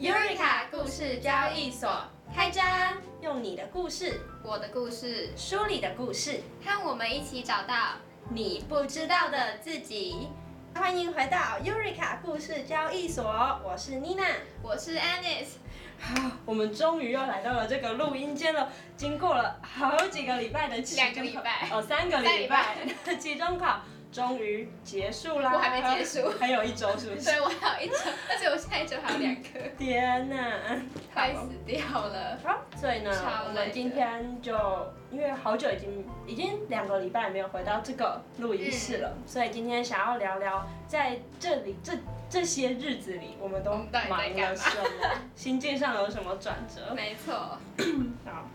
Eureka 故事交易所开张，用你的故事，我的故事，书里的故事，和我们一起找到你不知道的自己。欢迎回到 Eureka 故事交易所，我是妮娜，我是 Anis。好，我们终于又来到了这个录音间了。经过了好几个礼拜的期两个礼拜哦，三个礼拜的 期中考。终于结束啦！我还没结束，还有一周是不是？对，我还有一周，而且我下一周还有两个。天哪，快死掉了！好，所以呢，我们今天就因为好久已经已经两个礼拜没有回到这个录音室了，所以今天想要聊聊在这里这这些日子里，我们都忙了什么，心境上有什么转折？没错。好，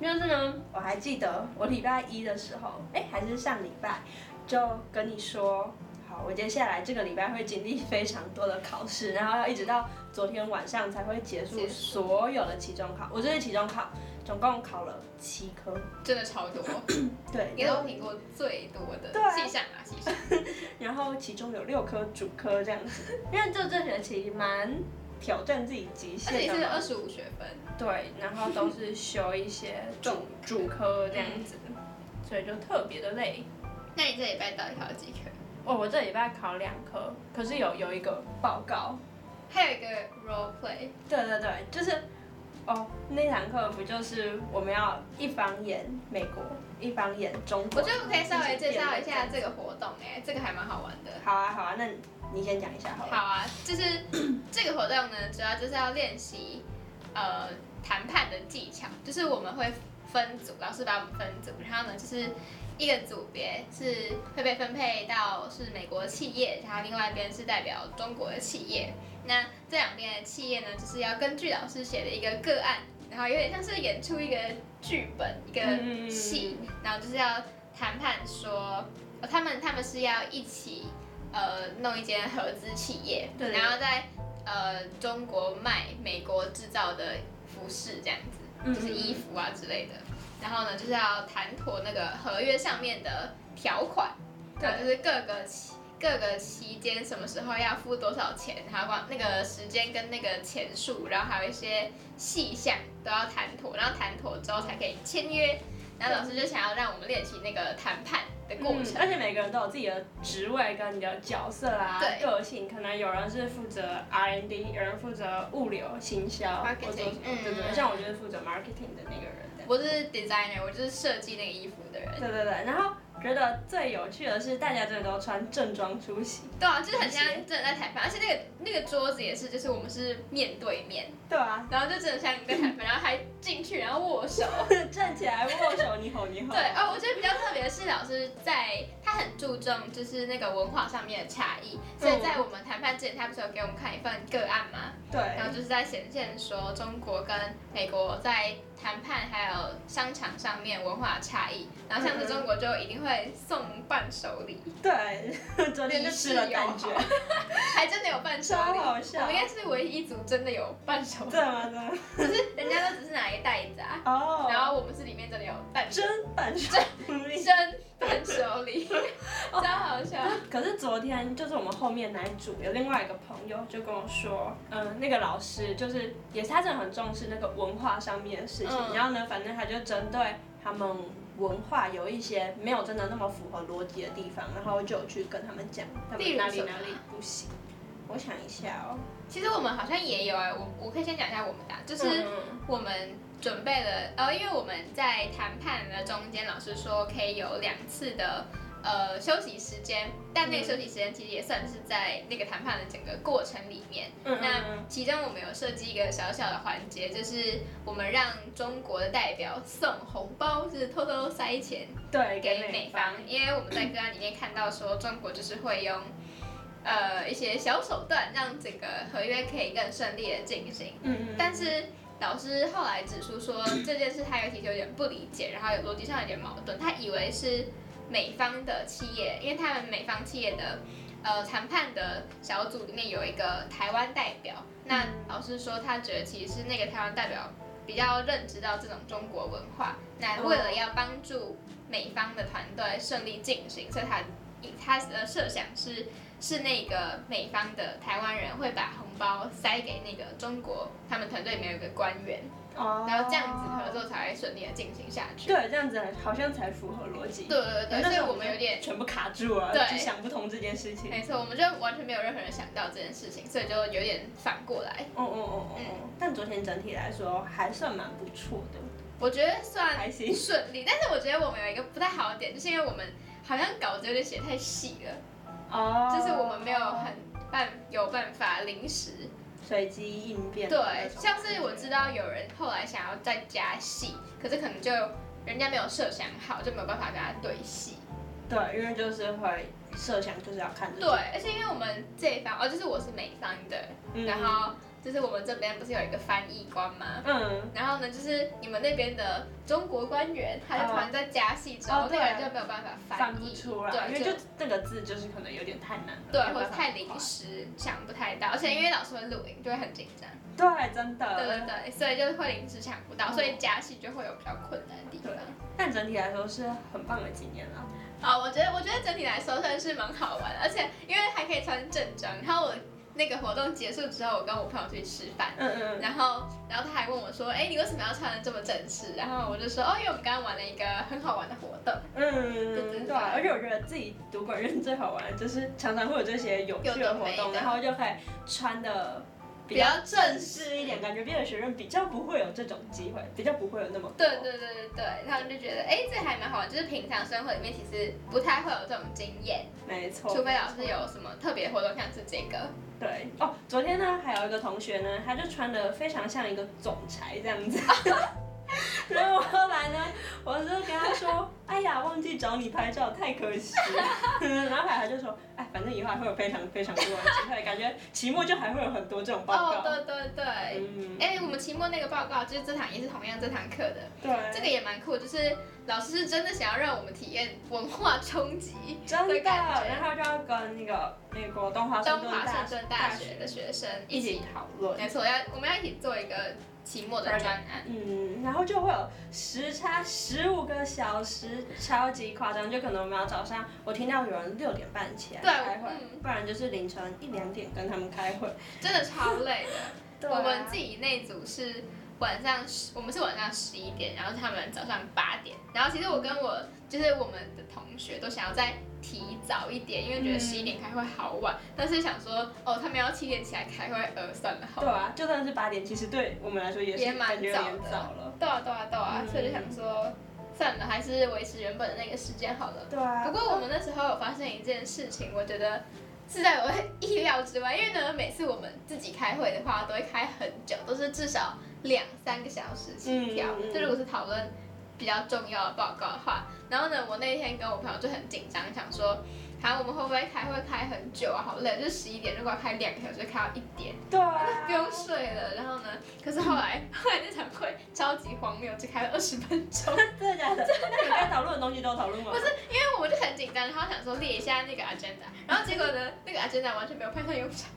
就是呢，我还记得我礼拜一的时候，哎，还是上礼拜。就跟你说，好，我接下来这个礼拜会经历非常多的考试，然后要一直到昨天晚上才会结束所有的期中考。我这次期中考总共考了七科，真的超多。对，也都听过最多的细项啊，细项。然后其中有六科主科这样子，因为就这学期蛮挑战自己极限的。而且是二十五学分。对，然后都是修一些主主科这样子，所以就特别的累。那你这礼拜到底考了几科？哦，我这礼拜考两科，可是有有一个报告，还有一个 role play。对对对，就是，哦，那堂课不就是我们要一方演美国，一方演中国？我觉得我可以稍微介绍一下这个活动，哎，这个还蛮好玩的。好啊好啊，那你先讲一下好。好啊，就是这个活动呢，主要就是要练习呃谈判的技巧，就是我们会分组，老师把我们分组，然后呢就是。一个组别是会被分配到是美国企业，然后另外一边是代表中国的企业。那这两边的企业呢，就是要根据老师写的一个个案，然后有点像是演出一个剧本、一个戏，然后就是要谈判说，他们他们是要一起呃弄一间合资企业，然后在呃中国卖美国制造的服饰这样子，就是衣服啊之类的。然后呢，就是要谈妥那个合约上面的条款，对，就是各个期各个期间什么时候要付多少钱，还有光那个时间跟那个钱数，然后还有一些细项都要谈妥，然后谈妥之后才可以签约。然后老师就想要让我们练习那个谈判的过程，而且每个人都有自己的职位跟你的角色啊，个性，可能有人是负责 R N D，有人负责物流、行销，marketing，对对，像我就是负责 marketing 的那个人。我是 designer，我就是设计那个衣服的人。对对对，然后。觉得最有趣的是，大家真的都穿正装出席。对啊，就是很像真的在谈判，而且那个那个桌子也是，就是我们是面对面。对啊，然后就真的像一个谈判，然后还进去，然后握手，站起来握手，你好你好。对，哦，我觉得比较特别的是，老师在他很注重就是那个文化上面的差异，所以在我们谈判之前，他不是有给我们看一份个案吗？对。然后就是在显现说中国跟美国在谈判还有商场上面文化差异，然后像是中国就一定会送伴手礼，对，昨天就吃了蛋卷，还真的有伴手礼，好笑。我们应该是唯一一组真的有伴手礼，对吗？对，只是人家都只是拿一个袋子啊，哦，然后我们是里面真的有蛋真伴手礼，真伴手礼，超好笑。可是昨天就是我们后面那一组有另外一个朋友就跟我说，嗯，那个老师就是也是他真的很重视那个文化上面的事情，然后呢，反正他就针对他们文化有一些没有真的那么符合逻辑的地方，然后就去跟他们讲，他们哪里哪里不行。我想一下哦，其实我们好像也有哎，我我可以先讲一下我们的，就是我们准备了，呃，因为我们在谈判的中间，老师说可以有两次的。呃，休息时间，但那个休息时间其实也算是在那个谈判的整个过程里面。那其中我们有设计一个小小的环节，就是我们让中国的代表送红包，就是偷偷塞钱对给美方，因为我们在个案里面看到说中国就是会用呃一些小手段，让整个合约可以更顺利的进行。嗯嗯。但是老师后来指出说这件事他有其实有点不理解，然后有逻辑上有点矛盾，他以为是。美方的企业，因为他们美方企业的呃谈判的小组里面有一个台湾代表，那老师说他觉得其实是那个台湾代表比较认知到这种中国文化，那为了要帮助美方的团队顺利进行，所以他他的设想是是那个美方的台湾人会把红包塞给那个中国，他们团队里面有个官员，哦然后这样子合作才会顺利的进行下去。对，这样子好像才符合逻辑。对对对，所以我们有点全部卡住了，对就想不通这件事情。没错，我们就完全没有任何人想到这件事情，所以就有点反过来。哦哦哦哦嗯，但昨天整体来说还算蛮不错的，我觉得算还行。顺利，但是我觉得我们有一个不太好的点，就是因为我们好像稿子有点写太细了，哦，就是我们没有很办有办法临时。随机应变。对，像是我知道有人后来想要再加戏，可是可能就人家没有设想好，就没有办法跟他对戏。对，因为就是会设想就是要看对，而且因为我们这一方，哦，就是我是美方的，嗯然后就是我们这边不是有一个翻译官吗？嗯，然后呢，就是你们那边的中国官员，他就突然在加戏之后，哦那个人就没有办法翻不译，出来，因对，为就那个字就是可能有点太难了，对，或者太临时想不太到，而且因为老师会录影，就会很紧张。对，真的。对对对，所以就是会临时想不到，嗯所以加戏就会有比较困难的地方对。但整体来说是很棒的经验啦。啊，我觉得我觉得整体来说算是蛮好玩，而且因为还可以穿正装，然后我那个活动结束之后，我跟我朋友去吃饭。嗯嗯。然后，然后他还问我说：“哎，你为什么要穿的这么正式？”然后我就说：“哦，因为我们刚刚玩了一个很好玩的活动。嗯，对啊，而且我觉得自己读管院最好玩就是常常会有这些有趣的活动，然后就可以穿的比较正式一点，感觉别的学院比较不会有这种机会，比较不会有那么多。对对对对对，他们就觉得，哎，这还蛮好玩，就是平常生活里面其实不太会有这种经验，没错。除非老师有什么特别活动，像是这个。对哦，昨天呢还有一个同学呢，他就穿的非常像一个总裁这样子。然后后来呢，我就跟他说：“哎呀，忘记找你拍照，太可惜了。” 然后他就说：“哎，反正以后还会有非常非常多的机会，感觉期末就还会有很多这种报告。哦，对对对。嗯，哎，我们期末那个报告就是这堂也是同样这堂课的，对，这个也蛮酷，就是老师是真的想要让我们体验文化冲击，真的，然后就要跟那个美国东华盛东华顿大盛顿大学的学生一起一起，讨论。没错，要我们要一起做一个期末的专案。嗯，然后就会有时差十五个小时，超级夸张。就可能我们要早上，我听到有人六点半起来开会，嗯不然就是凌晨一两点跟他们开会。真的超累的。啊我们自己那组是晚上十，我们是晚上十一点，然后他们早上八点。然后其实我跟我就是我们的同学都想要再提早一点，因为觉得嗯十一点开会好晚。但是想说，哦，他们要七点起来开会，呃，算了，好对。啊，就算是八点，其实对我们来说也是也蛮早的早了。对啊，对啊，对啊，嗯所以就想说，算了，还是维持原本的那个时间好了。对啊。不过我们那时候有发生一件事情，我觉得是在我的意料之外，因为呢，每次我们自己开会的话，都会开很久，都是至少两三个小时起跳。嗯嗯嗯就如果是讨论比较重要的报告的话，然后呢，我那天跟我朋友就很紧张，想说。好，我们会不会开会开很久啊？好累，就十一点，如果要开两个小时，就开到一点，对啊。不用睡了。然后呢，可是后来后来那场会超级荒谬，只开了二十分钟。真的假的？那你们该讨论的东西都讨论完了？不是，因为我们就很紧张，然后想说列一下那个 agenda，然后结果呢，那个 agenda 完全没有派上用场。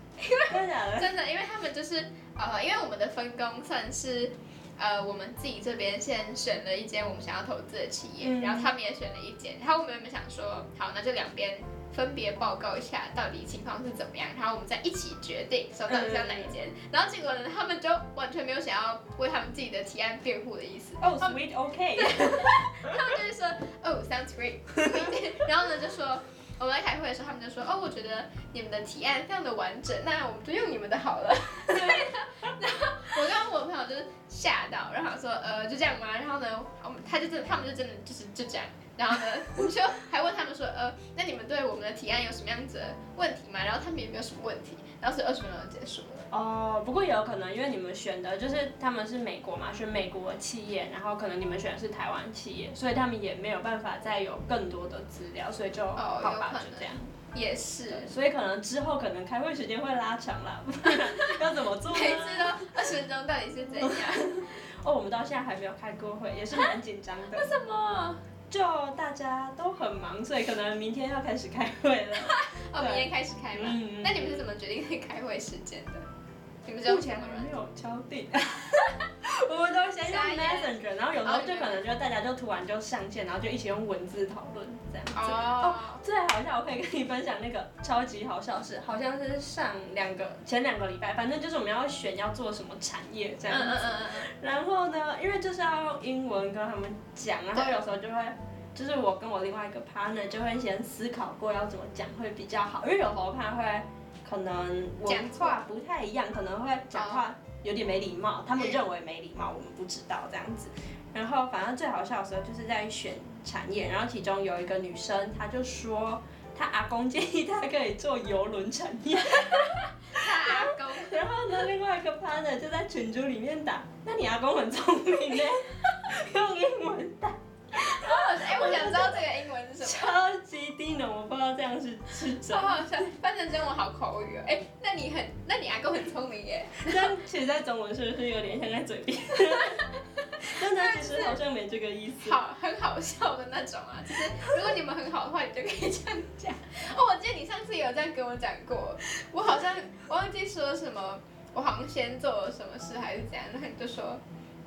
真的假的？真的，因为他们就是呃，因为我们的分工算是呃，我们自己这边先选了一间我们想要投资的企业，嗯然后他们也选了一间，然后我们原本想说，好，那就两边。分别报告一下到底情况是怎么样，然后我们再一起决定说到底是要哪一间。然后结果呢，他们就完全没有想要为他们自己的提案辩护的意思。哦，sweet OK。他们就是说，哦，sounds great，然后呢就说，我们来开会的时候，他们就说，哦，我觉得你们的提案非常的完整，那我们就用你们的好了。对，然后我跟我朋友就是吓到，然后说，呃，就这样吗？然后呢，我们他就真的，他们就真的就是就这样。然后呢，我们就还问他们说，呃，那你们对我们的提案有什么样子的问题吗？然后他们也没有什么问题，然后是二十分钟就结束了。哦，不过也有可能，因为你们选的就是他们是美国嘛，选美国企业，然后可能你们选的是台湾企业，所以他们也没有办法再有更多的资料，所以就哦好吧，就这样。也是，所以可能之后可能开会时间会拉长了，要怎么做呢？谁知道二十分钟，到底是怎样？哦，我们到现在还没有开过会，也是蛮紧张的。为什么？就大家都很忙，所以可能明天要开始开会了。哦，明天开始开吗？嗯那你们是怎么决定开会时间的？你们是目？前还没有敲定。我们都先用 Messenger，然后有时候就可能就大家就突然就上线，然后就一起用文字讨论这样子。哦，最好笑，我可以跟你分享那个超级好笑是，好像是上两个前两个礼拜，反正就是我们要选要做什么产业这样子。嗯嗯嗯嗯然后呢，因为就是要用英文跟他们讲，然后有时候就会，就是我跟我另外一个 partner 就会先思考过要怎么讲会比较好，因为有时候怕会可能文化不太一样，可能会讲话有点没礼貌，他们认为没礼貌，我们不知道这样子。然后反正最好笑的时候就是在选产业，然后其中有一个女生，她就说她阿公建议她可以做游轮产业。他阿公，然后呢，另外一个 partner 就在群组里面打，那你阿公很聪明呢，用英文打，哎，我想知道这个英文是什么。超级低能，我不知道这样是是真好。好笑，翻成中文好口语哦。哎，那你很，那你阿公很聪明耶。但其实，在中文是不是有点像在嘴边？但他其实好像没这个意思。好，很好笑的那种啊。就是如果你们很好的话，你就可以这样讲。哦，我记得你上次有这样跟我讲过，我好像忘记说什么，我好像先做了什么事还是怎样，然后你就说，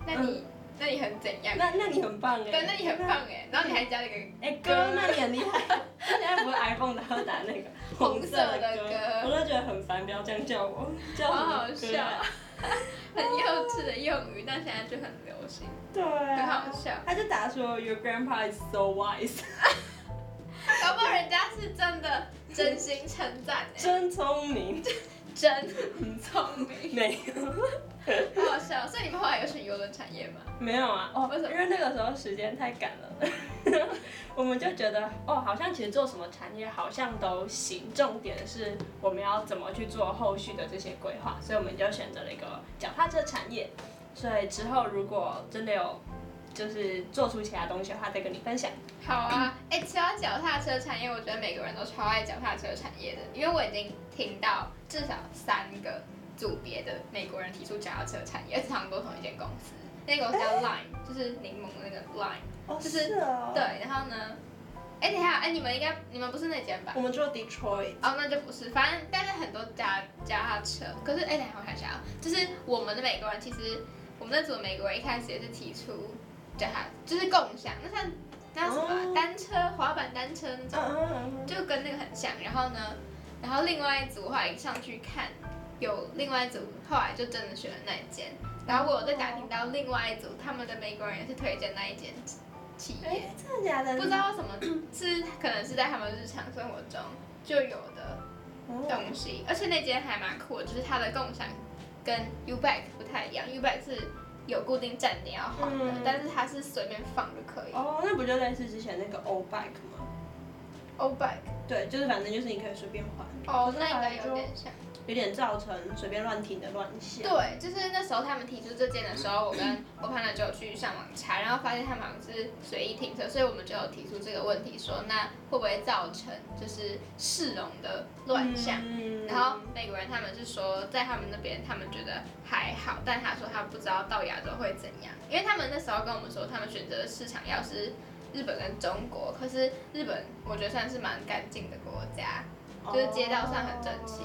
那你、那你很怎样？那那你很棒哎。对，那你很棒哎。然后你还加了一个哎哥，那你很厉害。现在不是 iPhone 然后打那个 红色的歌，我都觉得很烦，不要这样叫我，叫好好笑，很幼稚的用语，但现在就很流行。对，很好笑。他就打说 Your grandpa is so wise，搞不好人家是真的真心称赞哎，真聪明，真聪明，没有，好好笑。所以你们后来有选游轮产业吗？没有啊，哦，为什么？因为那个时候时间太赶了，我们就觉得哦，好像其实做什么产业好像都行，重点是我们要怎么去做后续的这些规划，所以我们就选择了一个脚踏车产业。所以之后如果真的有就是做出其他东西的话，再跟你分享。好啊，哎，说到脚踏车产业，我觉得每个人都超爱脚踏车产业的，因为我已经听到至少三个组别的美国人提出脚踏车产业，而且他们都同一间公司，那个公司叫 Line，就是柠檬的那个 Line，就是对，然后呢，哎，等一下，哎，你们应该你们不是那间吧？我们做 Detroit。哦，那就不是，反正但是很多家脚踏车，可是哎，等一下我看一下啊，就是我们的美国人其实。我们那组美国人一开始也是提出叫他就是共享，那像那什么单车、滑板单车那种，就跟那个很像。然后呢，然后另外一组后来上去看，有另外一组后来就真的选了那一间。然后我有在打听到另外一组他们的美国人也是推荐那一间企业，真的假的？不知道什么是可能是在他们日常生活中就有的东西，而且那间还蛮酷的，就是它的共享。跟 U bike 不太一样，U bike 是有固定站点要还的，但是它是随便放就可以。哦，那不就类似之前那个 O bike 吗？O bike，对，就是反正就是你可以随便还。哦，那应该有点像。有点造成随便乱停的乱象。对，就是那时候他们提出这件的时候，我跟我朋友就去上网查，然后发现他们好像是随意停车，所以我们就有提出这个问题，说那会不会造成就是市容的乱象？然后美国人他们是说，在他们那边他们觉得还好，但他说他不知道到亚洲会怎样，因为他们那时候跟我们说，他们选择的市场要是日本跟中国，可是日本我觉得算是蛮干净的国家，就是街道上很整齐。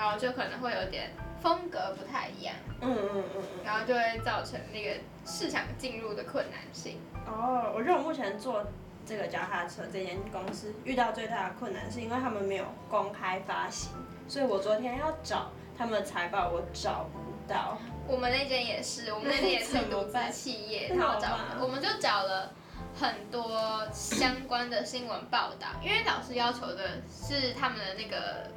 然后就可能会有点风格不太一样，嗯嗯嗯嗯，然后就会造成那个市场进入的困难性。哦，我觉得我目前做这个脚踏车这间公司遇到最大的困难是因为他们没有公开发行，所以我昨天要找他们的财报，我找不到。我们那间也是，我们那间也是独资企业，然后找，我们就找了很多相关的新闻报道，因为老师要求的是他们的那个。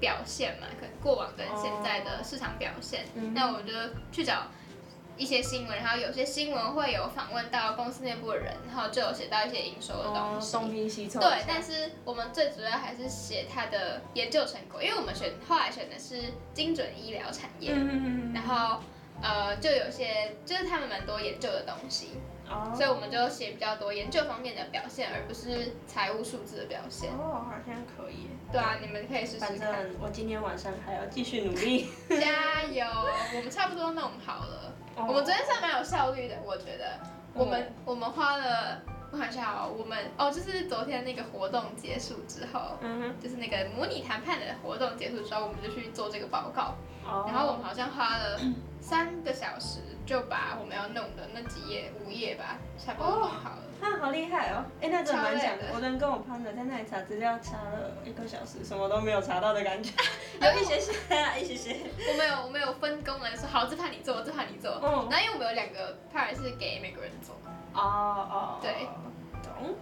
表现嘛，可能过往跟现在的市场表现，那我就去找一些新闻，然后有些新闻会有访问到公司内部的人，然后就有写到一些营收的东西。东拼西凑。对，但是我们最主要还是写它的研究成果，因为我们选后来选的是精准医疗产业，然后呃，就有些就是他们蛮多研究的东西。所以我们就写比较多研究方面的表现，而不是财务数字的表现。哦，好像可以。对啊，你们可以试试看。反正我今天晚上还要继续努力。加油！我们差不多弄好了。我们昨天算蛮有效率的，我觉得。我们我们花了，我看一下哦，我们哦，就是昨天那个活动结束之后，嗯哼，就是那个模拟谈判的活动结束之后，我们就去做这个报告。哦。然后我们好像花了 三个小时就把我们要弄的那几页五页吧，差不多弄好了。啊，好厉害哦！哎，那真的蛮强的我能跟我 partner 在那里查资料，查了一个小时，什么都没有查到的感觉，有一些些啊，一些些。我们有我们有分工来说，好，这盘你做，这盘你做。嗯然后因为我们有两个 part 是给每个人做，哦哦，对，懂。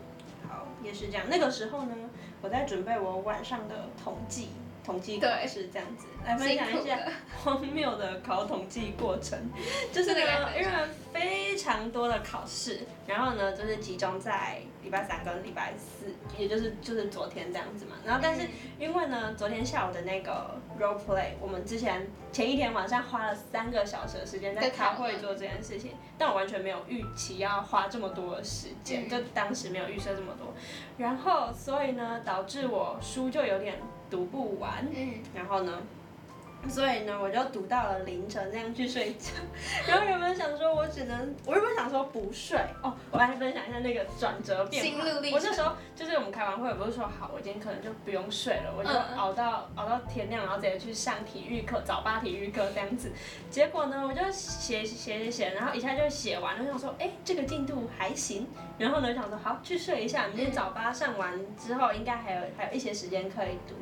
好，也是这样。那个时候呢，我在准备我晚上的统计。统计考试这样子，来分享一下 荒谬的考统计过程。就是呢，因为非常多的考试，然后呢，就是集中在礼拜三跟礼拜四，也就是就是昨天这样子嘛。然后但是因为呢，昨天下午的那个 role play，我们之前前一天晚上花了三个小时的时间在开会做这件事情，但我完全没有预期要花这么多的时间，就当时没有预设这么多。然后所以呢，导致我书就有点。读不完，嗯，然后呢，所以呢，我就读到了凌晨这样去睡觉。然后原本想说，我只能，我原本想说不睡哦。我来分享一下那个转折变化。我那时候就是我们开完会，不是说好，我今天可能就不用睡了，我就熬到熬到天亮，然后直接去上体育课，早八体育课这样子。结果呢，我就写写写写，然后一下就写完了，想说，哎，这个进度还行。然后呢，想说好去睡一下，明天早八上完之后，应该还有还有一些时间可以读。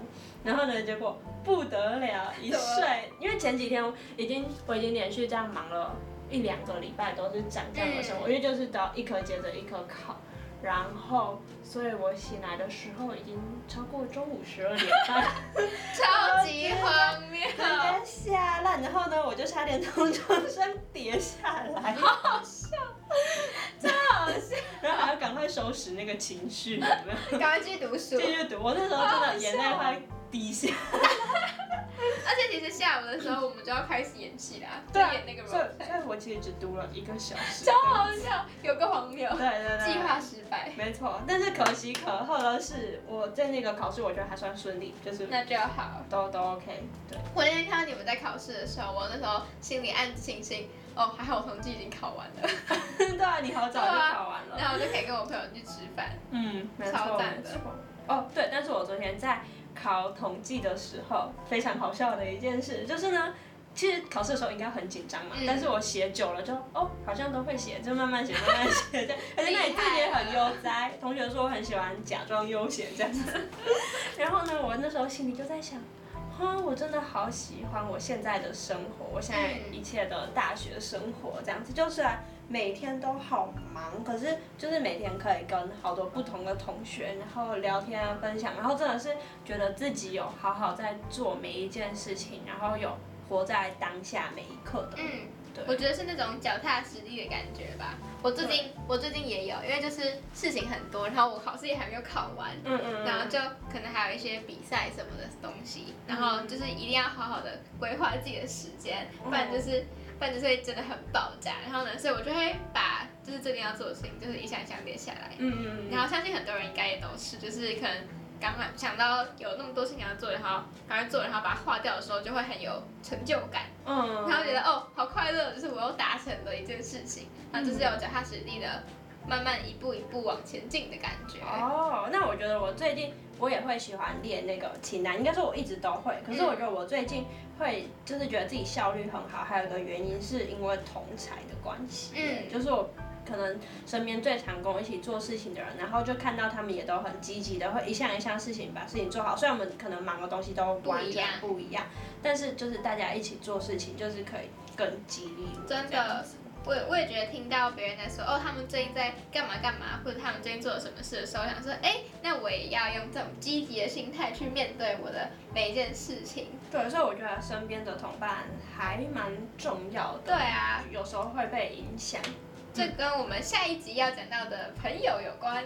然后呢，结果不得了，一睡，因为前几天已经我已经连续这样忙了一两个礼拜，都是这样的生活，因为就是都要一科接着一科考，然后，所以我醒来的时候已经超过中午十二点半，超级荒谬，吓烂，然后呢，我就差点从床上跌下来，好好笑，真好笑，然后还要赶快收拾那个情绪，有没有？赶快去读书，继续读，我那时候真的眼泪快。滴下，而且其实下午的时候我们就要开始演戏啦，对，演那个。所以，所以我其实只读了一个小时，超好笑，有个黄牛。对对对，计划失败。没错，但是可喜可贺的是，我在那个考试我觉得还算顺利，就是那就好，都都 OK。对，我那天看到你们在考试的时候，我那时候心里暗自庆幸，哦，还好我统计已经考完了。对啊，你好早就考完了，然后我就可以跟我朋友去吃饭。嗯，没错没错。哦，对，但是我昨天在。考统计的时候，非常好笑的一件事。就是呢，其实考试的时候应该很紧张嘛，但是我写久了就哦，好像都会写，就慢慢写，慢慢写这样，而且那里字也很悠哉。同学说我很喜欢假装悠闲这样子，然后呢，我那时候心里就在想，啊，我真的好喜欢我现在的生活，我现在一切的大学生活这样子，就是。啊每天都好忙，可是就是每天可以跟好多不同的同学，然后聊天啊分享，然后真的是觉得自己有好好在做每一件事情，然后有活在当下每一刻的。我觉得是那种脚踏实地的感觉吧。我最近我最近也有，因为就是事情很多，然后我考试也还没有考完，嗯嗯，然后就可能还有一些比赛什么的东西，然后就是一定要好好的规划自己的时间，不然就是。不然就是会真的很爆炸，然后呢，所以我就会把就是最近要做的事情，就是一项一项列下来。嗯嗯然后相信很多人应该也都是，就是可能刚刚想到有那么多事情要做，然后赶快做，然后把它划掉的时候，就会很有成就感。嗯。然后觉得哦，好快乐，就是我又达成了一件事情，然后就是有脚踏实地的，慢慢一步一步往前进的感觉。哦，那我觉得我最近。我也会喜欢练那个清单，应该说我一直都会。可是我觉得我最近会就是觉得自己效率很好，还有一个原因是因为同才的关系。嗯，就是我可能身边最常跟我一起做事情的人，然后就看到他们也都很积极的，会一项一项事情把事情做好。虽然我们可能忙的东西都完全不一样，但是就是大家一起做事情，就是可以更激励。真的。我我也觉得听到别人在说哦，他们最近在干嘛干嘛，或者他们最近做了什么事的时候，想说哎，那我也要用这种积极的心态去面对我的每一件事情。对，所以我觉得身边的同伴还蛮重要的。对啊，有时候会被影响。这跟我们下一集要讲到的朋友有关。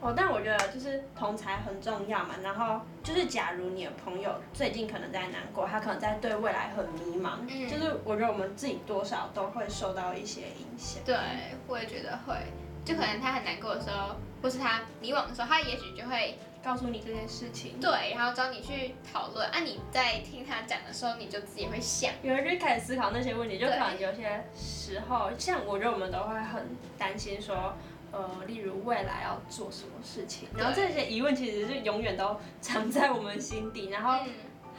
哦，但我觉得就是同才很重要嘛。然后就是，假如你的朋友最近可能在难过，他可能在对未来很迷茫，嗯，就是我觉得我们自己多少都会受到一些影响。对，我也觉得会。就可能他很难过的时候，或是他迷惘的时候，他也许就会告诉你这件事情。对，然后找你去讨论。啊，你在听他讲的时候，你就自己会想，有人就开始思考那些问题。就可能有些时候，像我觉得我们都会很担心说。呃，例如未来要做什么事情，然后这些疑问其实是永远都藏在我们心底，然后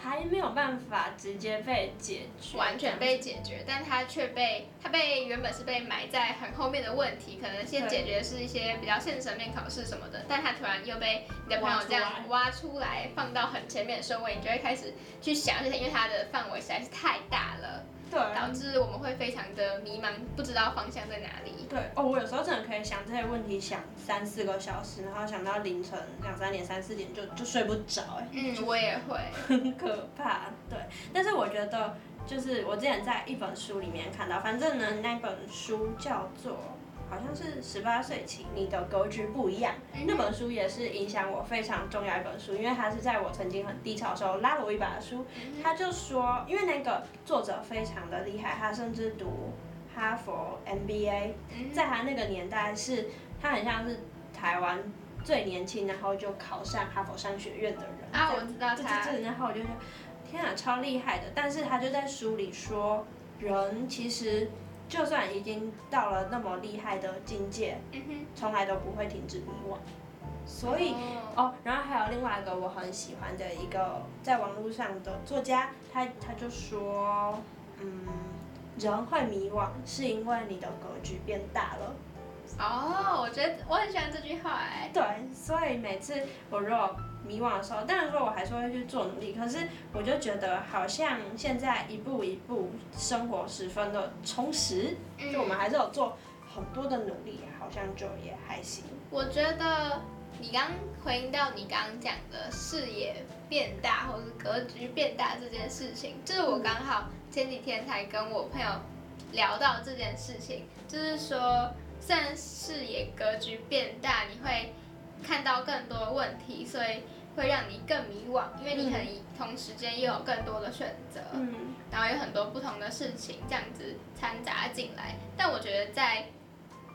还没有办法直接被解决，完全被解决，但它却被它被原本是被埋在很后面的问题，可能先解决是一些比较现实层面考试什么的，但它突然又被你的朋友这样挖出来放到很前面的顺位，你就会开始去想，而且因为它的范围实在是太大了。对，导致我们会非常的迷茫，不知道方向在哪里。对哦，我有时候真的可以想这些问题，想三四个小时，然后想到凌晨两三点、三四点就就睡不着哎。嗯，我也会，很 可怕。对，但是我觉得就是我之前在一本书里面看到，反正呢那本书叫做。好像是十八岁起，你的格局不一样。那本书也是影响我非常重要一本书，因为它是在我曾经很低潮的时候拉了我一把的书。他就说，因为那个作者非常的厉害，他甚至读哈佛 MBA，在他那个年代是，他很像是台湾最年轻，然后就考上哈佛商学院的人。啊，我知道他。对对对，然后我就说，天啊，超厉害的！但是他就在书里说，人其实。就算已经到了那么厉害的境界，从来都不会停止迷惘。所以哦，然后还有另外一个我很喜欢的一个在网络上的作家，他他就说，嗯，人会迷惘是因为你的格局变大了。哦，我觉得我很喜欢这句话哎。对，所以每次我如果迷惘的时候，当然说我还是会去做努力，可是我就觉得好像现在一步一步生活十分的充实，就我们还是有做很多的努力，好像就也还行。我觉得你刚回应到你刚刚讲的视野变大或者格局变大这件事情，就是我刚好前几天才跟我朋友聊到这件事情，就是说虽然视野格局变大，你会看到更多问题，所以。会让你更迷惘，因为你可能同时间又有更多的选择，然后有很多不同的事情这样子掺杂进来。但我觉得在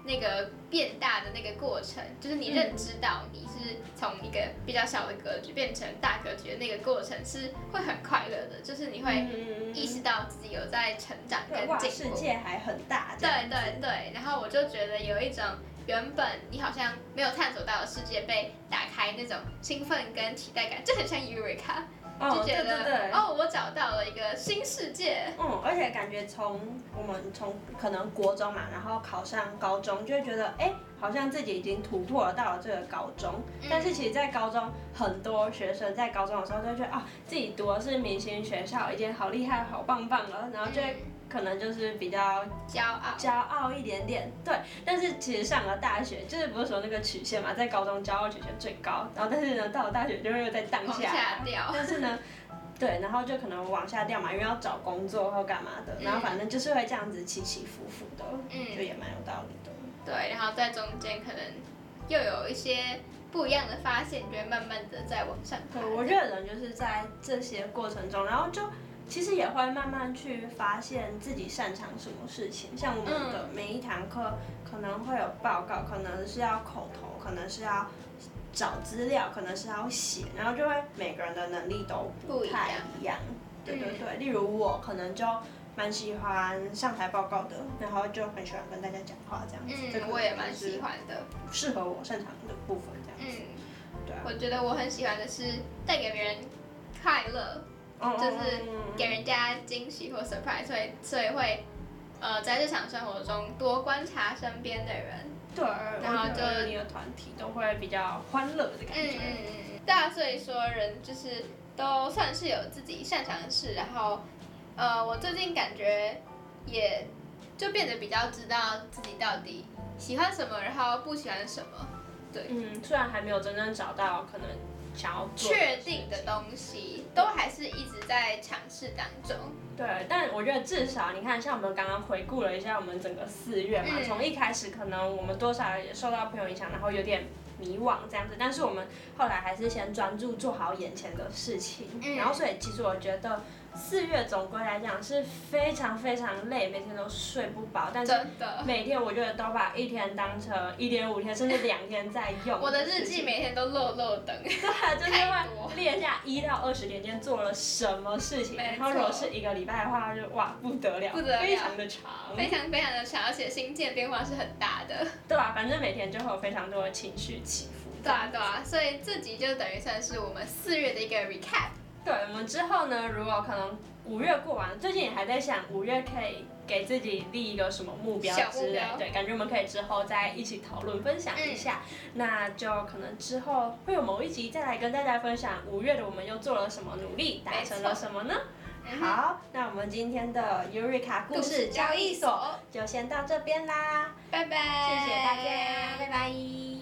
那个变大的那个过程，就是你认知到你是从一个比较小的格局变成大格局的那个过程，是会很快乐的。就是你会意识到自己有在成长跟进步。世界还很大。对对对，然后我就觉得有一种。原本你好像没有探索到的世界被打开，那种兴奋跟期待感，就很像尤瑞卡，就觉得哦，我找到了一个新世界。嗯，而且感觉从我们从可能国中嘛，然后考上高中，就会觉得哎，好像自己已经突破到了这个高中。但是其实，在高中很多学生在高中的时候都觉得啊，自己读的是明星学校，已经好厉害、好棒棒了，然后就会。可能就是比较骄傲，骄傲一点点，对。但是其实上了大学，就是不是说那个曲线嘛，在高中骄傲曲线最高，然后但是呢，到了大学就会又在荡下掉。但是呢，对，然后就可能往下掉嘛，因为要找工作或干嘛的，然后反正就是会这样子起起伏伏的，嗯，就也蛮有道理的。对，然后在中间可能又有一些不一样的发现，就会慢慢的在往上。对，我觉得人就是在这些过程中，然后就。其实也会慢慢去发现自己擅长什么事情，像我们的每一堂课可能会有报告，可能是要口头，可能是要找资料，可能是要写，然后就会每个人的能力都不太一样。对对对，例如我可能就蛮喜欢上台报告的，然后就很喜欢跟大家讲话这样子。嗯，我也蛮喜欢的，适合我擅长的部分这样子。嗯，对。我觉得我很喜欢的是带给别人快乐。就是给人家惊喜或 surprise，所以所以会，呃，在日常生活中多观察身边的人，对，然后就你的团体都会比较欢乐的感觉。嗯嗯嗯。对啊，所以说人就是都算是有自己擅长的事，然后，呃，我最近感觉也就变得比较知道自己到底喜欢什么，然后不喜欢什么。对。嗯，虽然还没有真正找到可能。想要确定的东西，都还是一直在尝试当中。对，但我觉得至少你看，像我们刚刚回顾了一下我们整个四月嘛，从一开始可能我们多少也受到朋友影响，然后有点迷惘这样子，但是我们后来还是先专注做好眼前的事情，然后所以其实我觉得。四月总归来讲是非常非常累，每天都睡不饱，但是每天我觉得都把一天当成一点五天甚至两天在用。我的日记每天都漏漏等，对，就是会列下一到二十天间做了什么事情，然后如果是一个礼拜的话，就哇不得了，不得了，非常的长，非常非常的长，而且心境变化是很大的。对啊，反正每天就会有非常多的情绪起伏。对啊对啊，所以这集就等于算是我们四月的一个 recap。对，我们之后呢，如果可能五月过完，最近也还在想五月可以给自己立一个什么目标之类标，对，感觉我们可以之后再一起讨论分享一下。那就可能之后会有某一集再来跟大家分享五月的我们又做了什么努力，达成了什么呢？嗯好，那我们今天的尤瑞卡故事交易所就先到这边啦，拜拜，谢谢大家，拜拜。